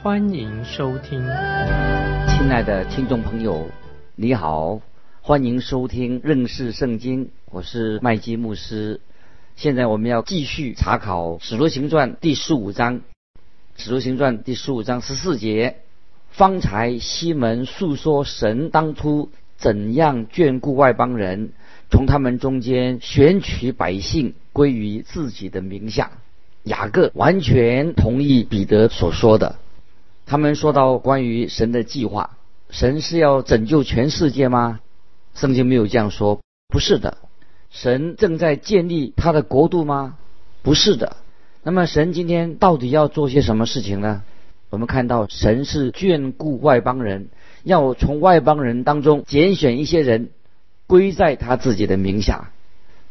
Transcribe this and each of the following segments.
欢迎收听。亲爱的听众朋友，你好，欢迎收听认识圣经，我是麦基牧师。现在我们要继续查考《使徒行传》第十五章，《使徒行传》第十五章十四节，方才西门诉说神当初怎样眷顾外邦人，从他们中间选取百姓归于自己的名下。雅各完全同意彼得所说的。他们说到关于神的计划，神是要拯救全世界吗？圣经没有这样说，不是的。神正在建立他的国度吗？不是的。那么神今天到底要做些什么事情呢？我们看到神是眷顾外邦人，要从外邦人当中拣选一些人归在他自己的名下。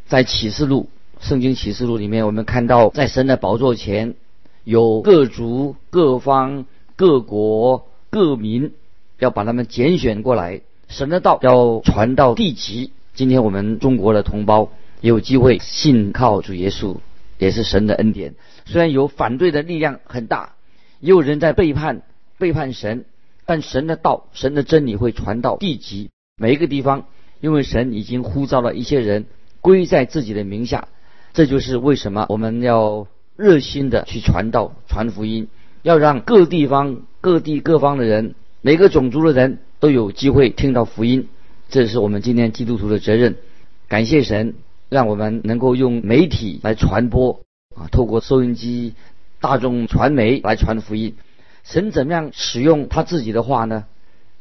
在启示录，圣经启示录里面，我们看到在神的宝座前有各族、各方、各国、各民，要把他们拣选过来。神的道要传到地极。今天我们中国的同胞也有机会信靠主耶稣，也是神的恩典。虽然有反对的力量很大，也有人在背叛背叛神，但神的道、神的真理会传到地极每一个地方，因为神已经呼召了一些人归在自己的名下。这就是为什么我们要热心的去传道、传福音，要让各地方、各地各方的人、每个种族的人都有机会听到福音。这是我们今天基督徒的责任。感谢神，让我们能够用媒体来传播啊，透过收音机、大众传媒来传福音。神怎么样使用他自己的话呢？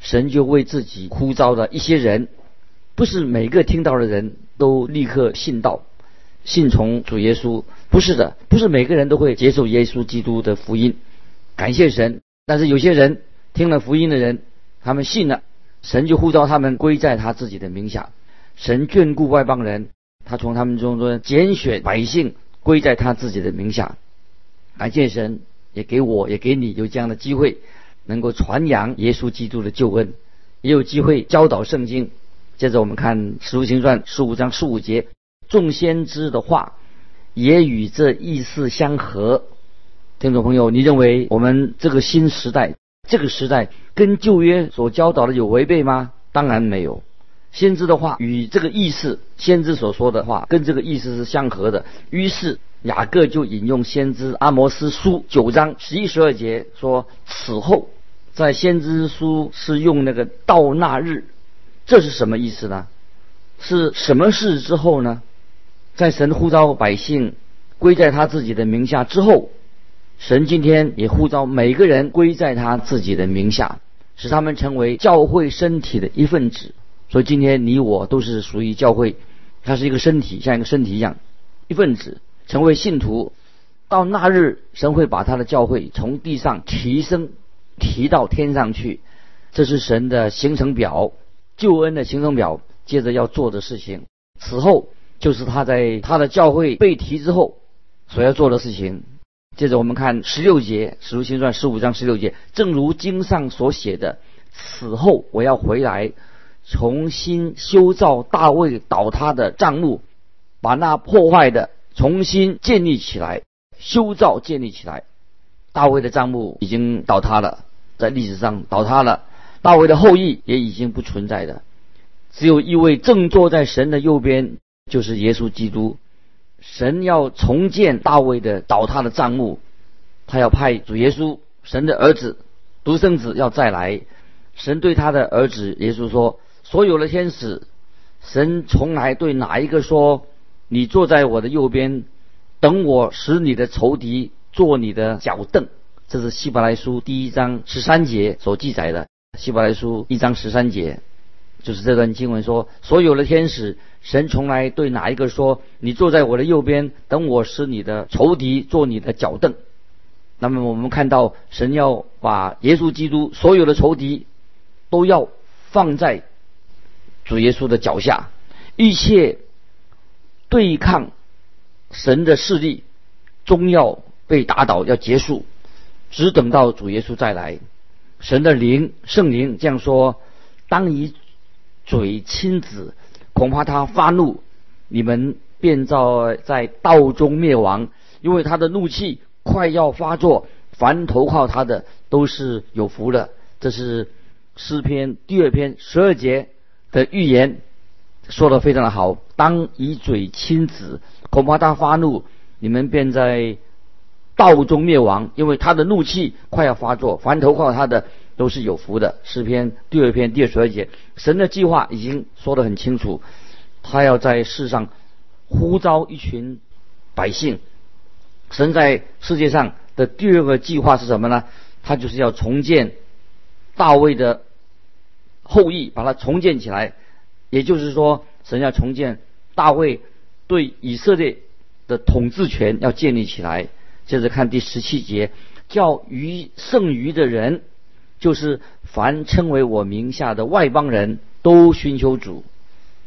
神就为自己呼召的一些人，不是每个听到的人都立刻信道、信从主耶稣，不是的，不是每个人都会接受耶稣基督的福音。感谢神，但是有些人听了福音的人，他们信了。神就呼召他们归在他自己的名下，神眷顾外邦人，他从他们中中拣选百姓归在他自己的名下。感谢神，也给我也给你有这样的机会，能够传扬耶稣基督的救恩，也有机会教导圣经。接着我们看《使徒行传》十五章十五节，众先知的话也与这意思相合。听众朋友，你认为我们这个新时代？这个时代跟旧约所教导的有违背吗？当然没有。先知的话与这个意思，先知所说的话跟这个意思是相合的。于是雅各就引用先知阿摩斯书九章十一十二节说：“此后，在先知书是用那个到那日，这是什么意思呢？是什么事之后呢？在神呼召百姓归在他自己的名下之后。”神今天也呼召每个人归在他自己的名下，使他们成为教会身体的一份子。所以今天你我都是属于教会，它是一个身体，像一个身体一样一份子，成为信徒。到那日，神会把他的教会从地上提升，提到天上去。这是神的行程表，救恩的行程表。接着要做的事情，此后就是他在他的教会被提之后所要做的事情。接着我们看十六节，《使徒行传》十五章十六节，正如经上所写的：“此后我要回来，重新修造大卫倒塌的帐幕，把那破坏的重新建立起来，修造建立起来。”大卫的帐幕已经倒塌了，在历史上倒塌了，大卫的后裔也已经不存在的，只有一位正坐在神的右边，就是耶稣基督。神要重建大卫的倒塌的帐幕，他要派主耶稣，神的儿子，独生子要再来。神对他的儿子耶稣说：“所有的天使，神从来对哪一个说，你坐在我的右边，等我使你的仇敌做你的脚凳。”这是希伯来书第一章十三节所记载的。希伯来书一章十三节。就是这段经文说，所有的天使，神从来对哪一个说：“你坐在我的右边，等我使你的仇敌做你的脚凳。”那么我们看到神要把耶稣基督所有的仇敌都要放在主耶稣的脚下，一切对抗神的势力终要被打倒，要结束，只等到主耶稣再来。神的灵圣灵这样说：当一嘴亲子，恐怕他发怒，你们便在在道中灭亡，因为他的怒气。快要发作，凡投靠他的都是有福的。这是诗篇第二篇十二节的预言，说的非常的好。当以嘴亲子，恐怕他发怒，你们便在道中灭亡，因为他的怒气快要发作。凡投靠他的都是有福的。诗篇第二篇第二十二节，神的计划已经说得很清楚，他要在世上呼召一群百姓。神在世界上的第二个计划是什么呢？他就是要重建大卫的后裔，把它重建起来。也就是说，神要重建大卫对以色列的统治权要建立起来。接着看第十七节，叫余剩余的人，就是凡称为我名下的外邦人都寻求主。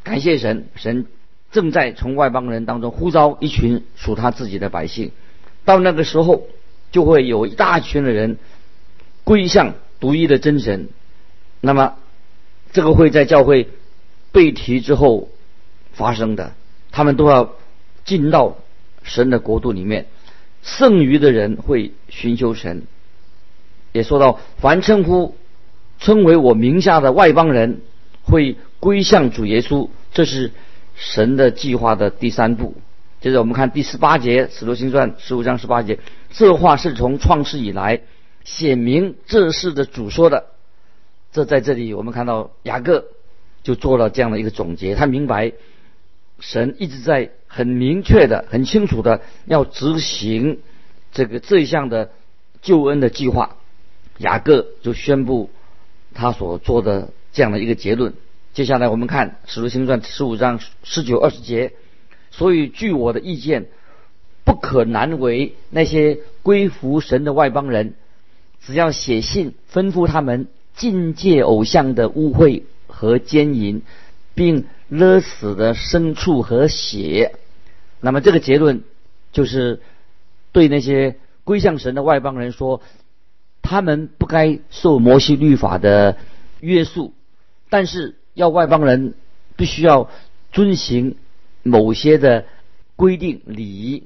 感谢神，神正在从外邦人当中呼召一群属他自己的百姓。到那个时候，就会有一大群的人归向独一的真神。那么，这个会在教会被提之后发生的。他们都要进到神的国度里面。剩余的人会寻求神。也说到，凡称呼称为我名下的外邦人，会归向主耶稣。这是神的计划的第三步。接着我们看第十八节，《使徒行传》十五章十八节，这话是从创世以来显明这事的主说的。这在这里我们看到雅各就做了这样的一个总结，他明白神一直在很明确的、很清楚的要执行这个这一项的救恩的计划。雅各就宣布他所做的这样的一个结论。接下来我们看《使徒行传》十五章十九二十节。所以，据我的意见，不可难为那些归服神的外邦人，只要写信吩咐他们禁戒偶像的污秽和奸淫，并勒死的牲畜和血。那么，这个结论就是对那些归向神的外邦人说，他们不该受摩西律法的约束，但是要外邦人必须要遵循。某些的规定礼仪，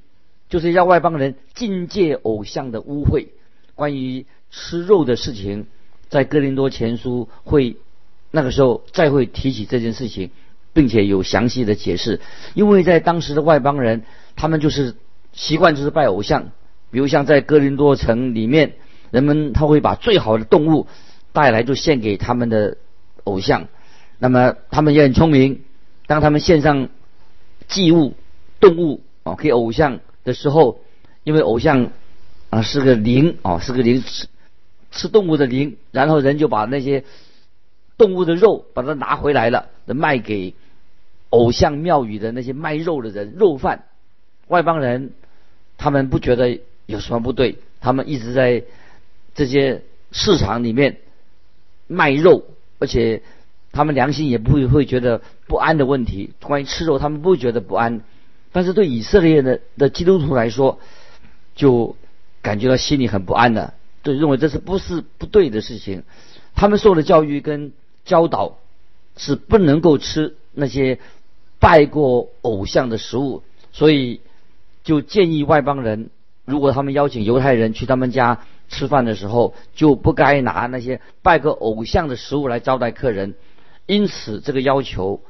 就是要外邦人禁戒偶像的污秽。关于吃肉的事情，在哥林多前书会那个时候再会提起这件事情，并且有详细的解释。因为在当时的外邦人，他们就是习惯就是拜偶像，比如像在哥林多城里面，人们他会把最好的动物带来，就献给他们的偶像。那么他们也很聪明，当他们献上。祭物、动物啊，给偶像的时候，因为偶像啊是个灵啊，是个灵吃吃动物的灵，然后人就把那些动物的肉把它拿回来了，卖给偶像庙宇的那些卖肉的人，肉贩、外邦人，他们不觉得有什么不对，他们一直在这些市场里面卖肉，而且。他们良心也不会会觉得不安的问题。关于吃肉，他们不会觉得不安，但是对以色列的的基督徒来说，就感觉到心里很不安的，就认为这是不是不对的事情。他们受的教育跟教导是不能够吃那些拜过偶像的食物，所以就建议外邦人，如果他们邀请犹太人去他们家吃饭的时候，就不该拿那些拜个偶像的食物来招待客人。因此，这个要求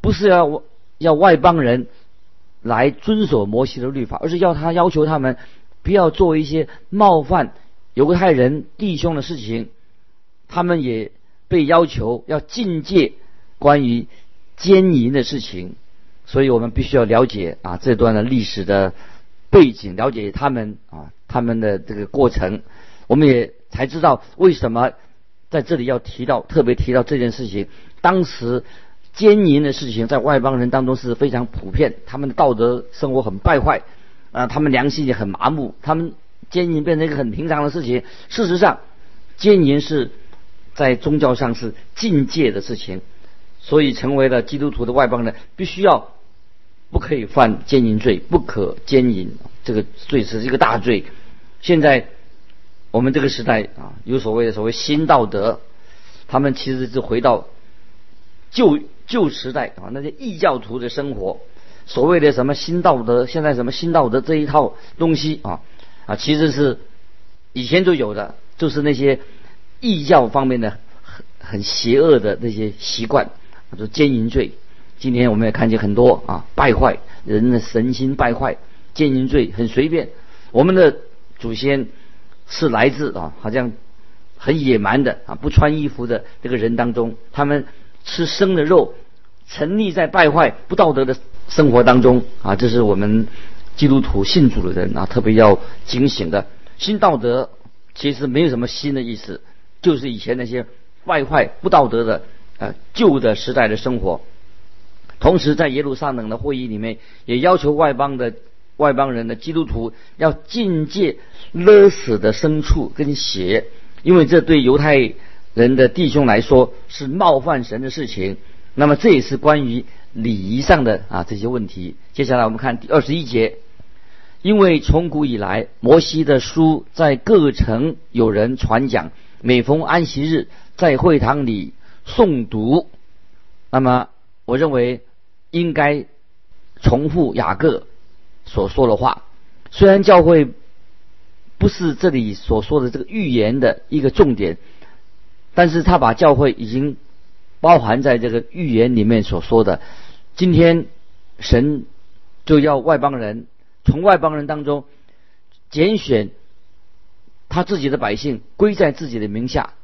不是要要外邦人来遵守摩西的律法，而是要他要求他们不要做一些冒犯犹太人弟兄的事情。他们也被要求要禁戒关于奸淫的事情。所以我们必须要了解啊这段的历史的背景，了解他们啊他们的这个过程，我们也才知道为什么在这里要提到特别提到这件事情。当时奸淫的事情在外邦人当中是非常普遍，他们的道德生活很败坏，啊，他们良心也很麻木，他们奸淫变成一个很平常的事情。事实上，奸淫是在宗教上是禁戒的事情，所以成为了基督徒的外邦人，必须要不可以犯奸淫罪，不可奸淫，这个罪是一个大罪。现在我们这个时代啊，有所谓的所谓新道德，他们其实是回到旧旧时代啊，那些异教徒的生活。所谓的什么新道德，现在什么新道德这一套东西啊啊，其实是以前就有的，就是那些异教方面的很很邪恶的那些习惯，就奸淫罪。今天我们也看见很多啊败坏人的神心败坏，奸淫罪很随便。我们的祖先是来自啊好像很野蛮的啊不穿衣服的这个人当中，他们吃生的肉，沉溺在败坏不道德的。生活当中啊，这是我们基督徒信主的人啊，特别要警醒的。新道德其实没有什么新的意思，就是以前那些败坏不道德的呃旧的时代的生活。同时，在耶路撒冷的会议里面，也要求外邦的外邦人的基督徒要禁戒勒死的牲畜跟血，因为这对犹太人的弟兄来说是冒犯神的事情。那么这也是关于。礼仪上的啊这些问题，接下来我们看第二十一节。因为从古以来，摩西的书在各城有人传讲，每逢安息日在会堂里诵读。那么，我认为应该重复雅各所说的话。虽然教会不是这里所说的这个预言的一个重点，但是他把教会已经。包含在这个预言里面所说的，今天神就要外邦人从外邦人当中拣选他自己的百姓归在自己的名下，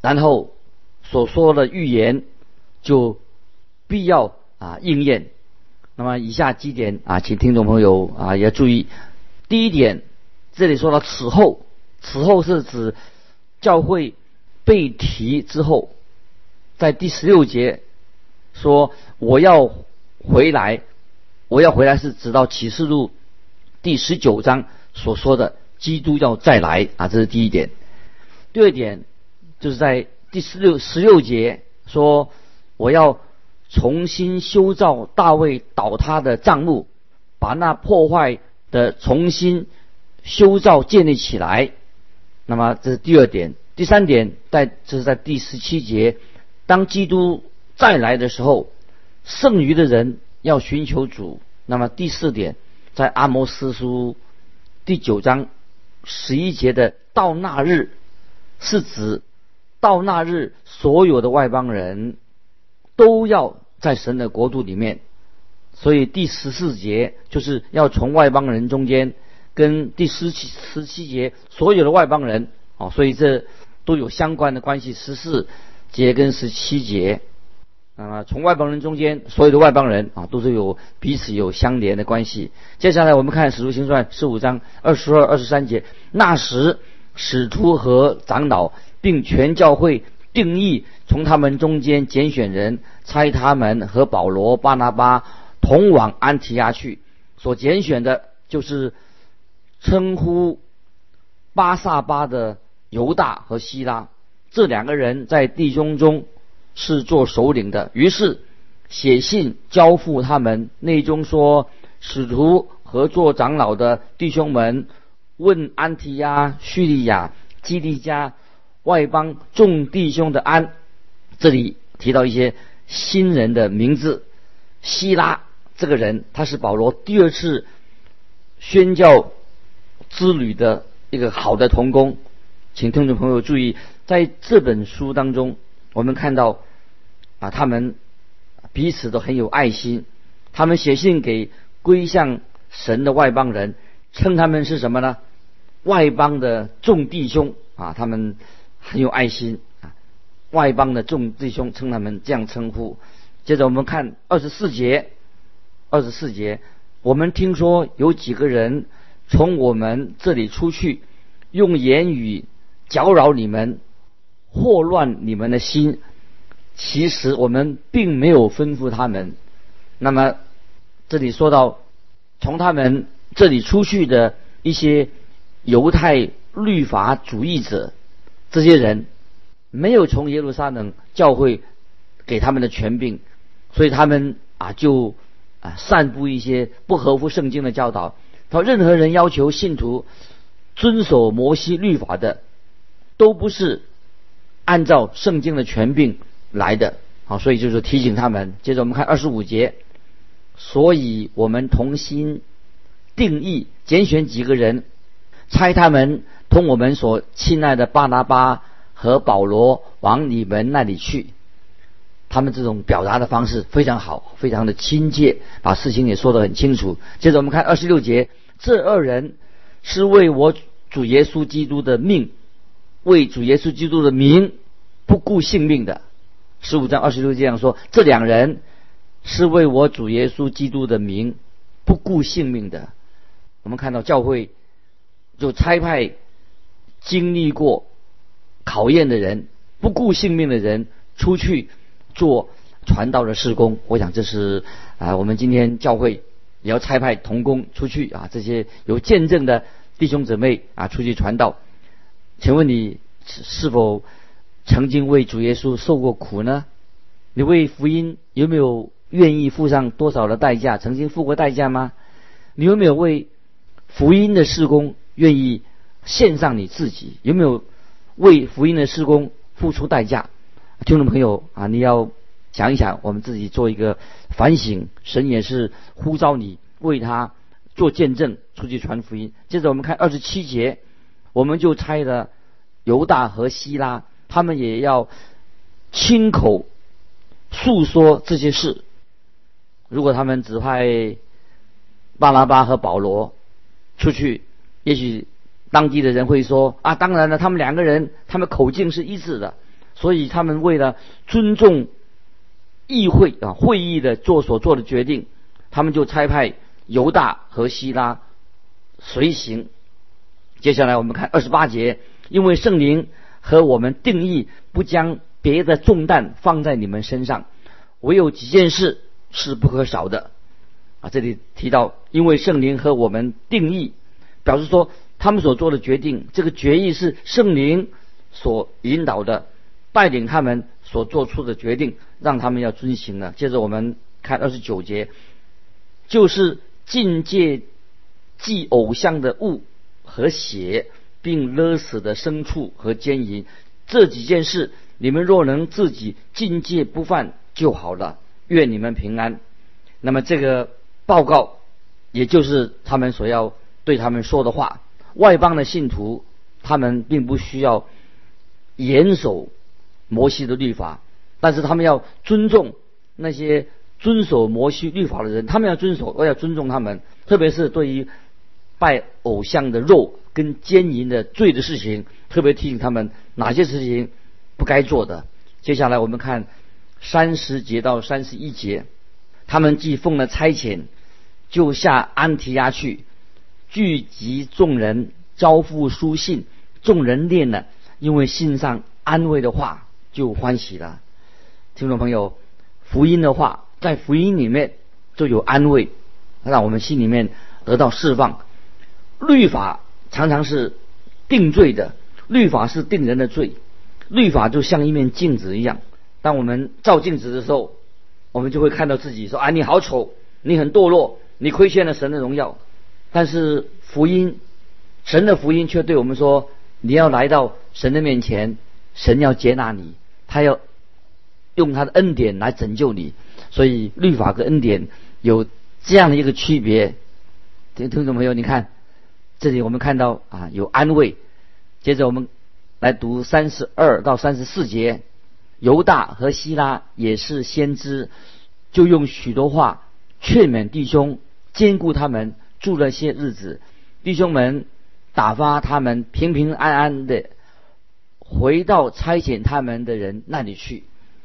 然后所说的预言就必要啊应验。那么以下几点啊，请听众朋友啊也要注意。第一点，这里说到此后，此后是指教会被提之后。在第十六节说：“我要回来，我要回来是直到启示录第十九章所说的基督要再来啊，这是第一点。第二点就是在第十六十六节说：我要重新修造大卫倒塌的帐幕，把那破坏的重新修造建立起来。那么这是第二点。第三点在这是在第十七节。”当基督再来的时候，剩余的人要寻求主。那么第四点，在阿摩斯书第九章十一节的“到那日”，是指到那日所有的外邦人都要在神的国度里面。所以第十四节就是要从外邦人中间，跟第十七十七节所有的外邦人哦，所以这都有相关的关系。十四。节跟十七节，那么从外邦人中间，所有的外邦人啊，都是有彼此有相连的关系。接下来我们看《使徒行传》十五章二十二、二十三节。那时，使徒和长老并全教会定义从他们中间拣选人，差他们和保罗、巴拿巴同往安提亚去。所拣选的就是称呼巴萨巴的犹大和希拉。这两个人在弟兄中是做首领的，于是写信交付他们。内中说：“使徒和做长老的弟兄们，问安提亚、叙利亚、基利加外邦众弟兄的安。”这里提到一些新人的名字。希拉这个人，他是保罗第二次宣教之旅的一个好的同工，请听众朋友注意。在这本书当中，我们看到啊，他们彼此都很有爱心。他们写信给归向神的外邦人，称他们是什么呢？外邦的众弟兄啊，他们很有爱心。外邦的众弟兄称他们这样称呼。接着我们看二十四节，二十四节，我们听说有几个人从我们这里出去，用言语搅扰你们。祸乱你们的心，其实我们并没有吩咐他们。那么，这里说到从他们这里出去的一些犹太律法主义者这些人没有从耶路撒冷教会给他们的权柄，所以他们啊就啊散布一些不合乎圣经的教导。他说，任何人要求信徒遵守摩西律法的，都不是按照圣经的权柄来的。好，所以就是提醒他们。接着我们看二十五节，所以我们同心定义拣选几个人，猜他们同我们所亲爱的巴拿巴和保罗往你们那里去。他们这种表达的方式非常好，非常的亲切，把事情也说得很清楚。接着我们看二十六节，这二人是为我主耶稣基督的命，为主耶稣基督的名不顾性命的。十五章二十六这样说：这两人是为我主耶稣基督的名不顾性命的。我们看到教会就差派经历过考验的人、不顾性命的人出去做传道的施工。我想这是啊，我们今天教会也要差派童工出去啊，这些有见证的弟兄姊妹啊出去传道。请问你是否？曾经为主耶稣受过苦呢？你为福音有没有愿意付上多少的代价？曾经付过代价吗？你有没有为福音的施工愿意献上你自己？有没有为福音的施工付出代价？听众朋友啊，你要想一想，我们自己做一个反省。神也是呼召你为他做见证，出去传福音。接着我们看二十七节，我们就猜了犹大和希拉。他们也要亲口诉说这些事。如果他们只派巴拉巴和保罗出去，也许当地的人会说：“啊，当然了，他们两个人他们口径是一致的，所以他们为了尊重议会啊会议的做所做的决定，他们就差派犹大和希拉随行。”接下来我们看二十八节，因为圣灵。和我们定义不将别的重担放在你们身上，唯有几件事是不可少的。啊，这里提到，因为圣灵和我们定义，表示说他们所做的决定，这个决议是圣灵所引导的，带领他们所做出的决定，让他们要遵行的。接着我们看二十九节，就是境界祭偶像的物和血。并勒死的牲畜和奸淫，这几件事，你们若能自己境界不犯就好了。愿你们平安。那么这个报告，也就是他们所要对他们说的话。外邦的信徒，他们并不需要严守摩西的律法，但是他们要尊重那些遵守摩西律法的人，他们要遵守，我要尊重他们，特别是对于拜偶像的肉。跟奸淫的罪的事情，特别提醒他们哪些事情不该做的。接下来我们看三十节到三十一节，他们既奉了差遣，就下安提亚去，聚集众人，交付书信，众人念了，因为信上安慰的话，就欢喜了。听众朋友，福音的话，在福音里面就有安慰，让我们心里面得到释放。律法。常常是定罪的，律法是定人的罪，律法就像一面镜子一样。当我们照镜子的时候，我们就会看到自己说：“啊，你好丑，你很堕落，你亏欠了神的荣耀。”但是福音，神的福音却对我们说：“你要来到神的面前，神要接纳你，他要用他的恩典来拯救你。”所以律法和恩典有这样的一个区别。听听众朋友，你看。这里我们看到啊有安慰，接着我们来读三十二到三十四节，犹大和希拉也是先知，就用许多话劝勉弟兄，兼顾他们住了些日子，弟兄们打发他们平平安安的回到差遣他们的人那里去，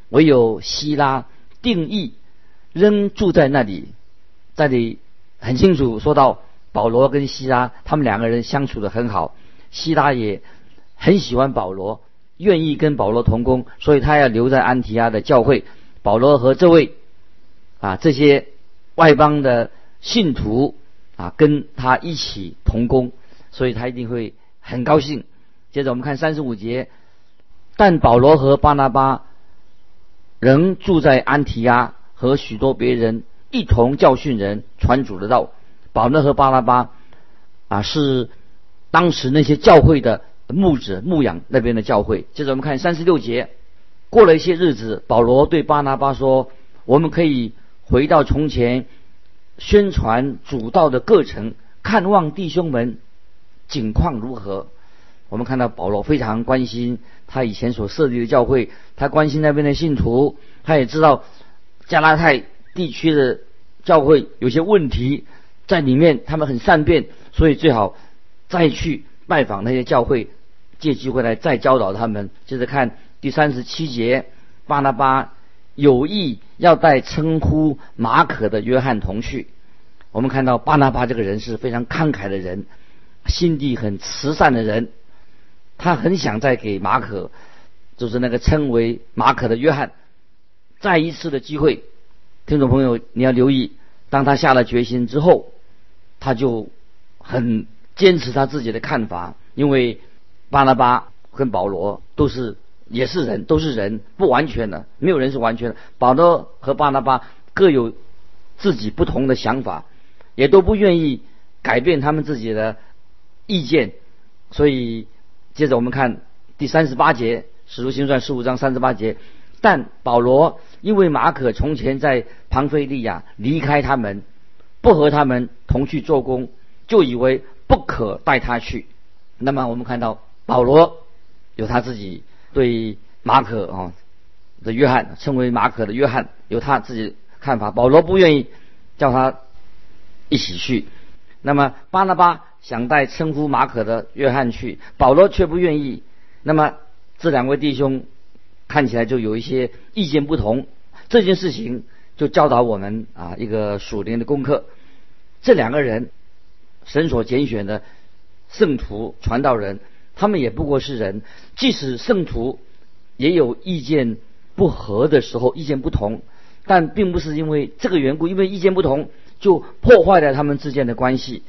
唯有希拉定义仍住在那里，这里很清楚说到。保罗跟希拉他们两个人相处的很好，希拉也很喜欢保罗，愿意跟保罗同工，所以他要留在安提阿的教会。保罗和这位啊这些外邦的信徒啊跟他一起同工，所以他一定会很高兴。接着我们看三十五节，但保罗和巴拿巴仍住在安提阿，和许多别人一同教训人，传主的道。保罗和巴拿巴啊，是当时那些教会的牧者牧养那边的教会。接着我们看三十六节，过了一些日子，保罗对巴拿巴说：“我们可以回到从前宣传主道的各城，看望弟兄们景况如何。”我们看到保罗非常关心他以前所设立的教会，他关心那边的信徒，他也知道加拉太地区的教会有些问题。在里面，他们很善变，所以最好再去拜访那些教会，借机会来再教导他们。接着看第三十七节，巴拿巴有意要带称呼马可的约翰同去。我们看到巴拿巴这个人是非常慷慨的人，心地很慈善的人，他很想再给马可，就是那个称为马可的约翰，再一次的机会。听众朋友，你要留意，当他下了决心之后。他就很坚持他自己的看法，因为巴拿巴跟保罗都是也是人，都是人，不完全的，没有人是完全的。保罗和巴拿巴各有自己不同的想法，也都不愿意改变他们自己的意见。所以，接着我们看第三十八节，《使徒行传》十五章三十八节。但保罗因为马可从前在庞菲利亚离开他们。不和他们同去做工，就以为不可带他去。那么我们看到保罗有他自己对马可啊的约翰称为马可的约翰有他自己看法。保罗不愿意叫他一起去。那么巴拿巴想带称呼马可的约翰去，保罗却不愿意。那么这两位弟兄看起来就有一些意见不同。这件事情。就教导我们啊一个属灵的功课。这两个人，神所拣选的圣徒传道人，他们也不过是人。即使圣徒也有意见不合的时候，意见不同，但并不是因为这个缘故，因为意见不同就破坏了他们之间的关系。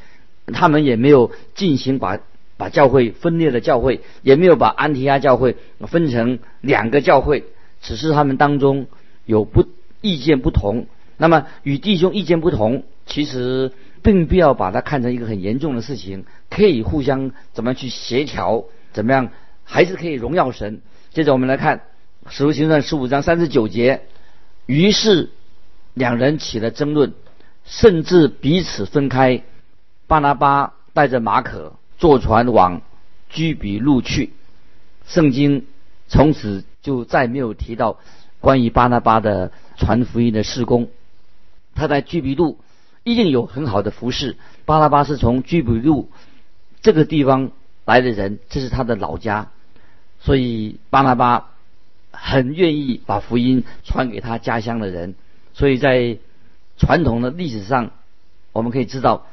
他们也没有进行把把教会分裂的教会，也没有把安提阿教会分成两个教会，只是他们当中有不。意见不同，那么与弟兄意见不同，其实并不要把它看成一个很严重的事情，可以互相怎么样去协调，怎么样还是可以荣耀神。接着我们来看《使徒行传》十五章三十九节，于是两人起了争论，甚至彼此分开。巴拿巴带着马可坐船往居比路去，圣经从此就再没有提到。关于巴拿巴的传福音的事工，他在居比路一定有很好的服饰。巴拿巴是从居比路这个地方来的人，这是他的老家，所以巴拿巴很愿意把福音传给他家乡的人。所以在传统的历史上，我们可以知道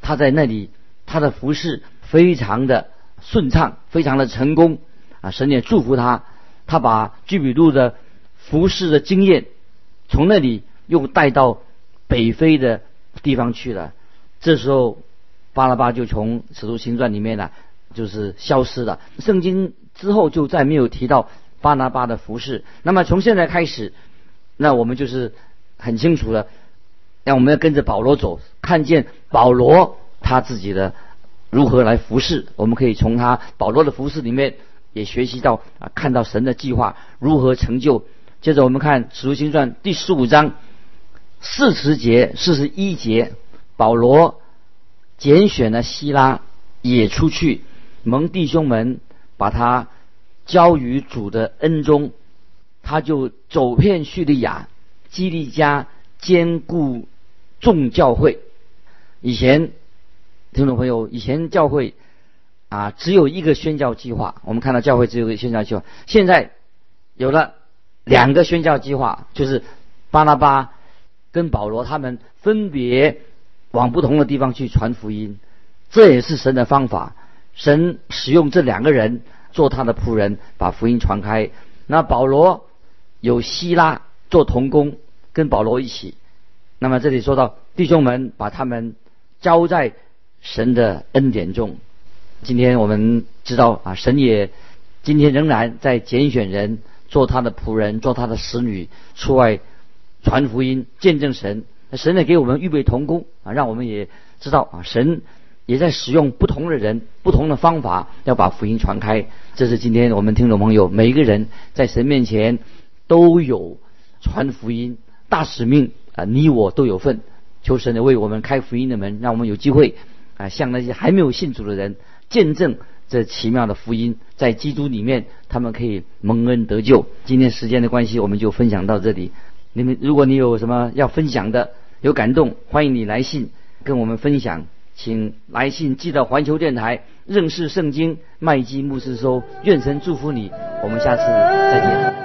他在那里他的服饰非常的顺畅，非常的成功啊！神也祝福他，他把居比路的。服饰的经验，从那里又带到北非的地方去了。这时候，巴拉巴就从《使徒行传》里面呢，就是消失了。圣经之后就再没有提到巴拿巴的服饰。那么从现在开始，那我们就是很清楚了，让我们要跟着保罗走，看见保罗他自己的如何来服侍。我们可以从他保罗的服饰里面也学习到啊，看到神的计划如何成就。接着我们看《使徒行传》第十五章四十节、四十一节，保罗拣选了希拉也出去，蒙弟兄们把他交于主的恩中，他就走遍叙利亚、基利家，兼顾众教会。以前听众朋友，以前教会啊只有一个宣教计划，我们看到教会只有一个宣教计划，现在有了。两个宣教计划，就是巴拿巴跟保罗他们分别往不同的地方去传福音，这也是神的方法。神使用这两个人做他的仆人，把福音传开。那保罗有希拉做童工，跟保罗一起。那么这里说到弟兄们，把他们交在神的恩典中。今天我们知道啊，神也今天仍然在拣选人做他的仆人，做他的使女，出外传福音，见证神。神呢给我们预备同工啊，让我们也知道啊，神也在使用不同的人、不同的方法，要把福音传开。这是今天我们听众朋友每一个人在神面前都有传福音大使命啊，你我都有份。求神的为我们开福音的门，让我们有机会啊，向那些还没有信主的人见证这奇妙的福音，在基督里面他们可以蒙恩得救。今天时间的关系，我们就分享到这里。你们如果你有什么要分享的，有感动，欢迎你来信跟我们分享，请来信寄到环球电台认识圣经麦基牧师说。愿神祝福你，我们下次再见。